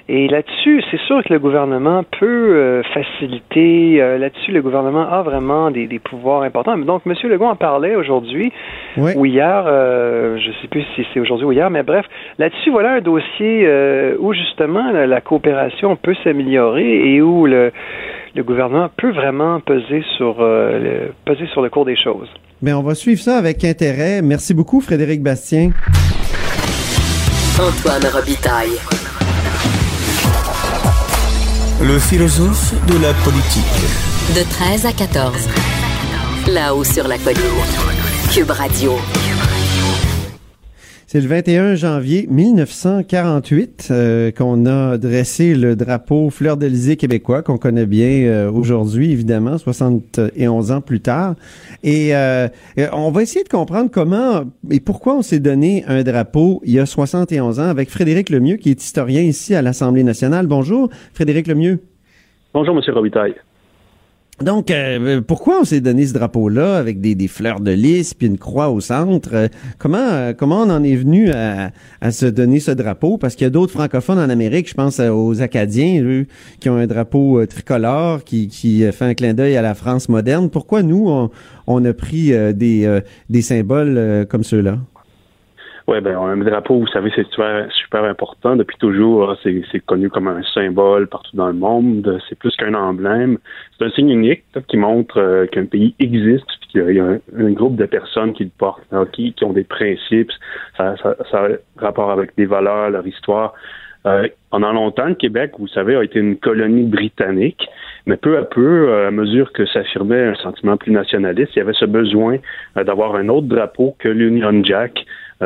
Et là-dessus, c'est sûr que le gouvernement peut euh, faciliter. Euh, là-dessus, le gouvernement a vraiment des, des, pouvoirs importants. Donc, M. Legault en parlait aujourd'hui oui. ou hier. Euh, je ne sais plus si c'est aujourd'hui ou hier, mais bref, là-dessus, voilà un dossier euh, où justement la, la coopération peut s'améliorer et où le, le, gouvernement peut vraiment peser sur, euh, le, peser sur le cours des choses. Bien, on va suivre ça avec intérêt. Merci beaucoup, Frédéric Bastien. Antoine Robitaille. Le philosophe de la politique. De 13 à 14. Là-haut sur la colline. Cube Radio. C'est le 21 janvier 1948 euh, qu'on a dressé le drapeau Fleur d'Elysée québécois qu'on connaît bien euh, aujourd'hui, évidemment, 71 ans plus tard. Et euh, on va essayer de comprendre comment et pourquoi on s'est donné un drapeau il y a 71 ans avec Frédéric Lemieux, qui est historien ici à l'Assemblée nationale. Bonjour, Frédéric Lemieux. Bonjour, Monsieur Robitaille. Donc, euh, pourquoi on s'est donné ce drapeau-là avec des, fleurs de lys puis une croix au centre? Euh, comment euh, comment on en est venu à, à se donner ce drapeau? Parce qu'il y a d'autres francophones en Amérique, je pense aux Acadiens, eux, qui ont un drapeau tricolore qui, qui fait un clin d'œil à la France moderne. Pourquoi nous, on, on a pris des, des symboles comme ceux-là? Oui, ben un drapeau, vous savez, c'est super, super important. Depuis toujours, c'est connu comme un symbole partout dans le monde. C'est plus qu'un emblème. C'est un signe unique là, qui montre euh, qu'un pays existe, qu'il y a un, groupe de personnes qui le portent, là, qui, qui, ont des principes, ça, ça, ça, a rapport avec des valeurs, leur histoire. Euh, pendant longtemps, le Québec, vous savez, a été une colonie britannique, mais peu à peu, euh, à mesure que s'affirmait un sentiment plus nationaliste, il y avait ce besoin euh, d'avoir un autre drapeau que l'Union Jack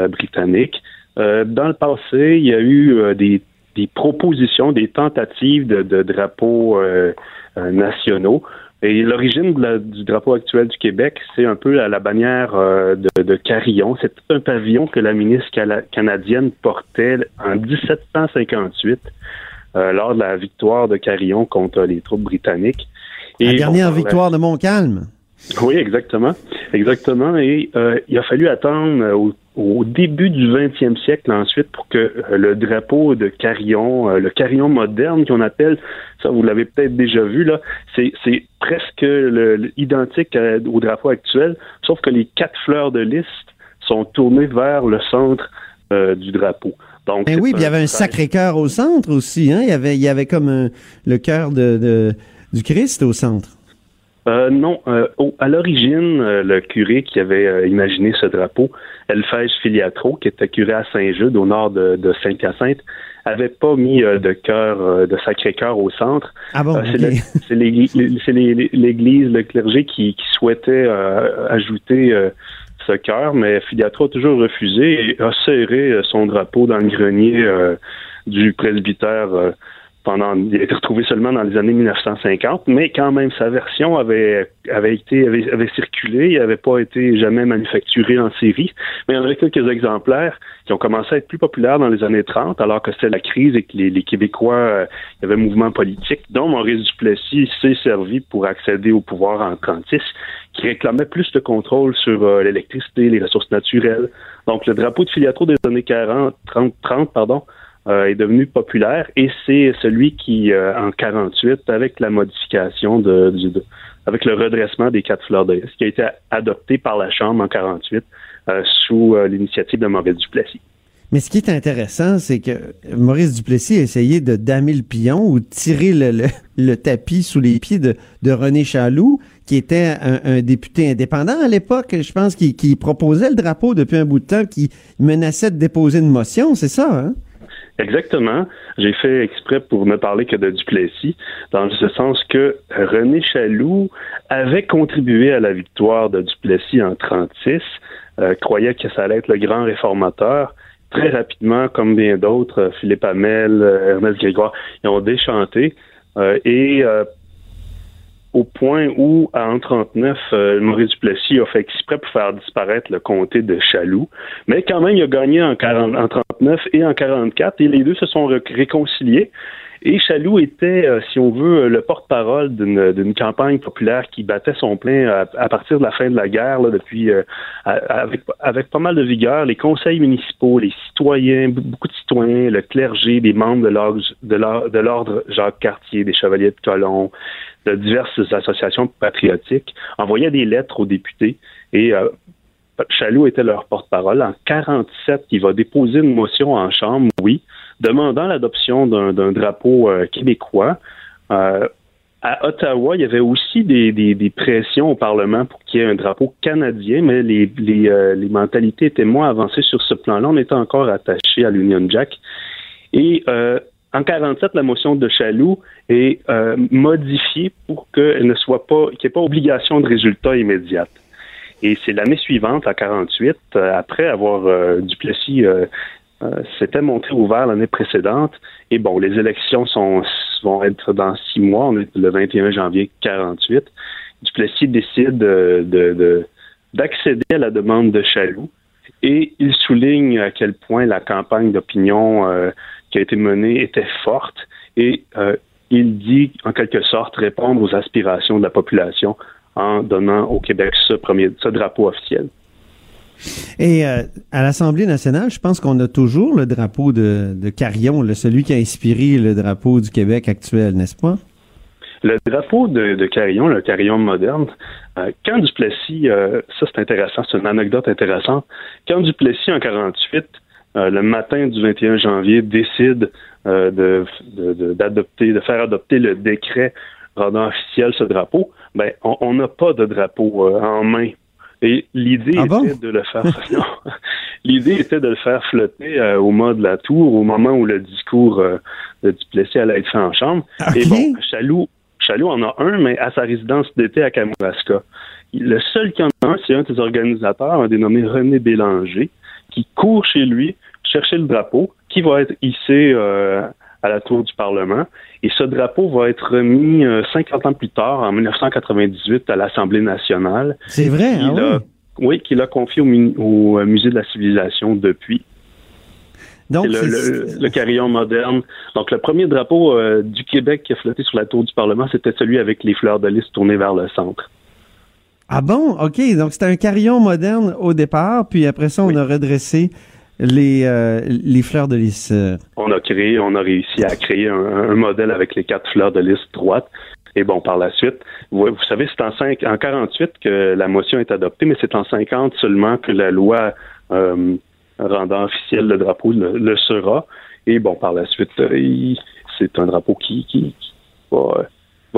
britannique. dans le passé, il y a eu des, des, propositions, des tentatives de, de drapeaux nationaux. Et l'origine du drapeau actuel du Québec, c'est un peu à la bannière euh, de, de Carillon. C'est un pavillon que la ministre canadienne portait en 1758 euh, lors de la victoire de Carillon contre les troupes britanniques. La dernière parlait- victoire de Montcalm. oui, exactement. Exactement. Et euh, il a fallu attendre euh, au, au début du 20e siècle ensuite pour que euh, le drapeau de carillon, euh, le carillon moderne qu'on appelle, ça vous l'avez peut-être déjà vu, là, c'est, presque le- le- identique à- au drapeau actuel, sauf que les quatre fleurs de lys sont tournées vers le centre euh, du drapeau. Donc, Ben oui, puis il y avait un sacré cœur au centre aussi. Hein? Il, y avait, il y avait comme un- le cœur de, de- du Christ au centre. Euh, non, euh, au- à l'origine, euh, le curé qui avait euh, imaginé ce drapeau, Elphège Filiatro, qui était curé à Saint-Jude, au nord de, de Saint-Hyacinthe, avait pas mis euh, de cœur, euh, de Sacré-Cœur au centre. Ah bon, Euh, c'est l'Église, c'est les- l'Église, le clergé qui, qui souhaitait euh, ajouter euh, ce cœur, mais Filiatro a toujours refusé et a serré euh, son drapeau dans le grenier euh, du presbytère euh, pendant il a été retrouvé seulement dans les années 1950, mais quand même sa version avait avait été avait, circulé, il n'avait pas été jamais manufacturé en série, mais il y en avait quelques exemplaires qui ont commencé à être plus populaires dans les années 30, alors que c'était la crise et que les, les Québécois, euh, il y avait un mouvement politique, dont Maurice Duplessis s'est servi pour accéder au pouvoir en 36, qui réclamait plus de contrôle sur euh, l'électricité, les ressources naturelles. Donc le drapeau de Filiatro des années 40, 30, 30 pardon, euh, est devenu populaire et c'est celui qui, euh, en 48, avec la modification de, du, avec le redressement des quatre fleurs de lys, qui a été adopté par la Chambre en 48 euh, sous euh, l'initiative de Maurice Duplessis. Mais ce qui est intéressant, c'est que Maurice Duplessis a essayé de damer le pion ou tirer le, le- le tapis sous les pieds de, de René Chaloux, qui était un, un député indépendant à l'époque, je pense, qui, qui proposait le drapeau depuis un bout de temps, qui menaçait de déposer une motion, c'est ça, hein? Exactement. J'ai fait exprès pour ne parler que de Duplessis, dans ce sens que René Chaloux avait contribué à la victoire de Duplessis en 36, euh, croyait que ça allait être le grand réformateur. Très rapidement, comme bien d'autres, euh, Philippe Hamel, euh, Ernest Grégoire, ils ont déchanté. euh, et euh, au point où, en 39, euh, Maurice Duplessis a fait exprès pour faire disparaître le comté de Chaloux. Mais quand même, il a gagné en, 40, en 39 et en 44, et les deux se sont ré- réconciliés. Et Chaloux était, euh, si on veut, le porte-parole d'une campagne populaire qui battait son plein à, partir de la fin de la guerre, depuis euh, avec, pas mal de vigueur, les conseils municipaux, les citoyens, be- beaucoup de citoyens, le clergé, des membres de l'ordre Jacques Cartier, des Chevaliers de Colomb, de diverses associations patriotiques, envoyaient des lettres aux députés et euh, Chaloux était leur porte-parole. En 47, il va déposer une motion en Chambre, oui, demandant l'adoption d'un drapeau euh, québécois. Euh, à Ottawa, il y avait aussi des, des- pressions au Parlement pour qu'il y ait un drapeau canadien, mais les, euh, les mentalités étaient moins avancées sur ce plan-là. On était encore attaché à l'Union Jack. Et en 47, la motion de Chaloux est modifiée pour qu'elle ne soit pas, qu'il n'y ait pas obligation de résultat immédiat. Et c'est l'année suivante, en 48, euh, après avoir euh, Duplessis euh, euh, s'était montré ouvert l'année précédente. Et bon, les élections vont être dans six mois. On est le 21 janvier 48. Duplessis décide de- de- d'accéder à la demande de Chaloux. Et il souligne à quel point la campagne d'opinion euh, qui a été menée était forte. Et euh, il dit, en quelque sorte, répondre aux aspirations de la population en donnant au Québec ce drapeau officiel. Et euh, à l'Assemblée nationale, je pense qu'on a toujours le drapeau de, Carillon, celui qui a inspiré le drapeau du Québec actuel, n'est-ce pas? Le drapeau de, Carillon, le Carillon moderne, euh, quand Duplessis, euh, ça c'est intéressant, c'est une anecdote intéressante, quand Duplessis en 48, euh, le matin du 21 janvier, décide de, de- faire adopter le décret rendant officiel ce drapeau, ben on- n'a pas de drapeau en main. Et l'idée Ah bon? était de le faire. l'idée était de le faire flotter euh, au mât de la tour au moment où le discours euh, de Duplessis allait être fait en chambre. Et bon, Chaloux, Chaloux en a un, mais à sa résidence d'été à Kamouraska. Le seul qui en a un, c'est un des organisateurs, un dénommé René Bélanger, qui court chez lui chercher le drapeau, qui va être hissé euh, à la tour du Parlement. Et ce drapeau va être remis 50 ans plus tard, en 1998, à l'Assemblée nationale. C'est vrai, hein, oui. Oui, qu'il a confié au, au Musée de la civilisation depuis. Donc, le, le, carillon moderne. Donc, le premier drapeau euh, du Québec qui a flotté sur la tour du Parlement, c'était celui avec les fleurs de lys tournées vers le centre. Ah bon? OK. Donc, c'était un carillon moderne au départ, puis après ça, on a redressé les, euh, les fleurs de lys. On a créé, on a réussi à créer un, modèle avec les quatre fleurs de lys droites. Et bon, par la suite, vous, savez, c'est en, 5, en 48 que la motion est adoptée, mais c'est en 50 seulement que la loi euh, rendant officiel le drapeau le, sera. Et bon, par la suite, euh, c'est un drapeau qui, qui, va,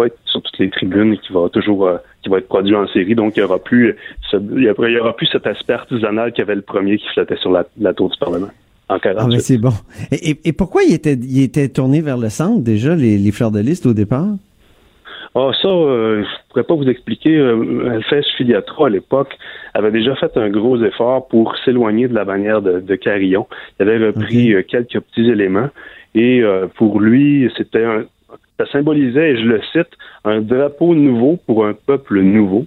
être sur toutes les tribunes et qui va toujours euh, qui va être produit en série. Donc, il n'y aura plus il y aura, plus cet aspect artisanal qu'il y avait le premier qui flottait sur la, tour du Parlement. En 48. Ah, c'est bon. Et, pourquoi il était, il était tourné vers le centre déjà, les, les fleurs de liste au départ? Ah, ça, euh, je ne pourrais pas vous expliquer. Euh, Alphès Filiatro, à l'époque, avait déjà fait un gros effort pour s'éloigner de la bannière de, Carillon. Il avait repris euh, quelques petits éléments et euh, pour lui, c'était un, ça symbolisait, et je le cite, un drapeau nouveau pour un peuple nouveau.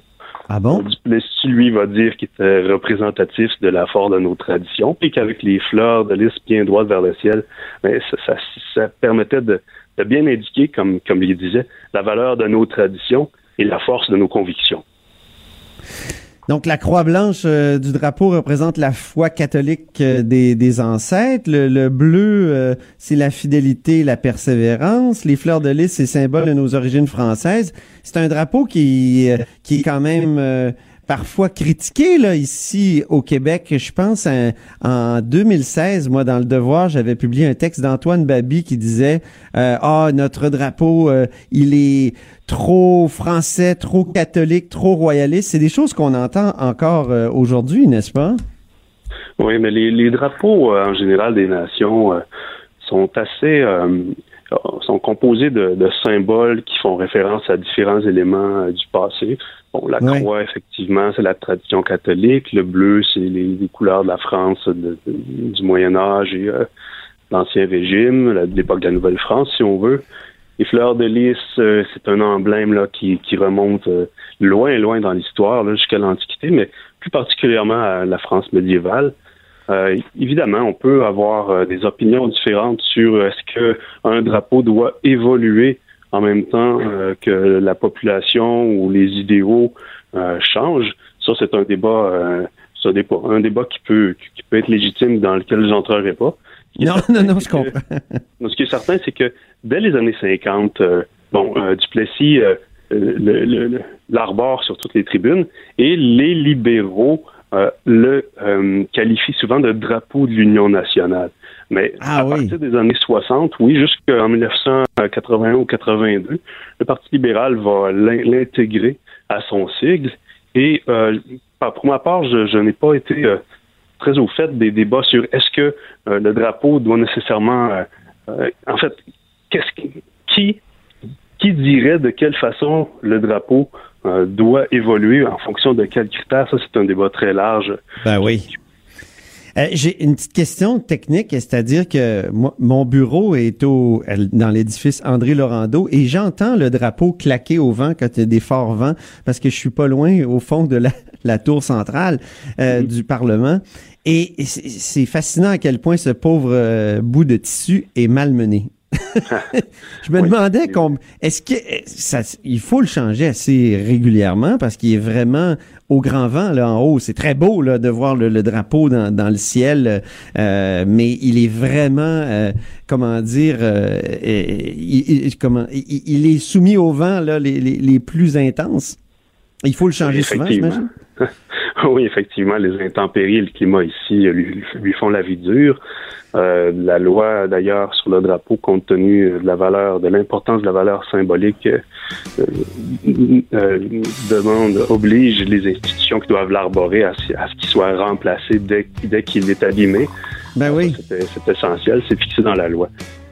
Ah bon? Duplessis, lui, va dire qu'il était représentatif de la force de nos traditions, et qu'avec les fleurs de lys bien droites vers le ciel, ça, ça permettait de, de bien indiquer, comme, comme il disait, la valeur de nos traditions et la force de nos convictions. Donc, la croix blanche euh, du drapeau représente la foi catholique euh, des, ancêtres. Le, bleu, euh, c'est la fidélité, la persévérance. Les fleurs de lys, c'est symbole de nos origines françaises. C'est un drapeau qui, qui est quand même parfois critiqué ici au Québec. Je pense en 2016, moi dans le Devoir, j'avais publié un texte d'Antoine Babi qui disait euh, ah notre drapeau euh, il est trop français, trop catholique, trop royaliste. C'est des choses qu'on entend encore euh, aujourd'hui, n'est-ce pas? Oui, mais les, drapeaux en général des nations sont assez sont composés de, de, symboles qui font référence à différents éléments du passé. Bon, la croix, effectivement, c'est la tradition catholique. Le bleu, c'est les, couleurs de la France du Moyen Âge et euh, l'Ancien Régime, l'époque de la Nouvelle-France, si on veut. Les fleurs de lys, euh, c'est un emblème là qui, qui remonte euh, loin, loin dans l'histoire, jusqu'à l'Antiquité, mais plus particulièrement à la France médiévale. Évidemment, on peut avoir des opinions différentes sur est-ce que un drapeau doit évoluer en même temps euh, que la population ou les idéaux euh, changent. Ça, c'est un débat, euh, un débat, un débat qui peut qui peut être légitime dans lequel je n'entrerai pas. Non, non, non, je comprends. ce qui est certain, c'est que dès les années 50, bon, Duplessis l'arbore sur toutes les tribunes et les libéraux le qualifient souvent de drapeau de l'Union nationale. Mais ah à partir des années 60, oui, jusqu'en 1981 ou 82, le Parti libéral va l'intégrer à son sigle. Et euh, pour ma part, je, n'ai pas été euh, très au fait des débats sur est-ce que euh, le drapeau doit nécessairement... en fait, qu'est-ce qui, qui dirait de quelle façon le drapeau doit évoluer en fonction de quels critères? Ça, c'est un débat très large. Ben oui. Euh, j'ai une petite question technique, c'est-à-dire que mon bureau est au dans l'édifice André Laurando et j'entends le drapeau claquer au vent quand il y a des forts vents parce que je suis pas loin au fond de la, tour centrale euh, mm-hmm. du Parlement. Et c'est fascinant à quel point ce pauvre euh, bout de tissu est malmené. je me demandais est-ce que ça, il faut le changer assez régulièrement parce qu'il est vraiment au grand vent là en haut. C'est très beau là de voir le, drapeau dans, le ciel, euh, mais il est vraiment euh, comment dire, euh, il, comment, il, est soumis au vent là les, les, plus intenses. Il faut le changer souvent, j'imagine. oui, effectivement, les intempéries, le climat ici lui, lui font la vie dure. Euh, la loi, d'ailleurs, sur le drapeau, compte tenu de la valeur, de l'importance de la valeur symbolique, euh, euh, demande, oblige les institutions qui doivent l'arborer à, ce qu'il soit remplacé dès, dès qu'il est abîmé. Ben oui. C'est essentiel, c'est fixé dans la loi.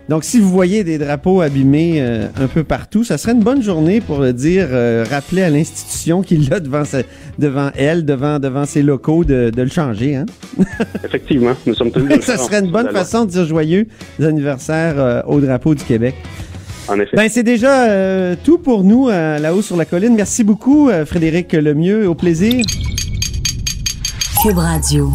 Donc, si vous voyez des drapeaux abîmés euh, un peu partout, ça serait une bonne journée pour le dire, euh, rappeler à l'institution qui l'a devant, sa- devant elle, devant, devant ses locaux, de, de le changer. Hein? Effectivement, nous sommes le ça serait une bonne façon de dire joyeux anniversaire euh, au drapeau du Québec. En effet. Ben, c'est déjà euh, tout pour nous euh, là-haut sur la colline. Merci beaucoup, euh, Frédéric Lemieux. Au plaisir. Cube Radio.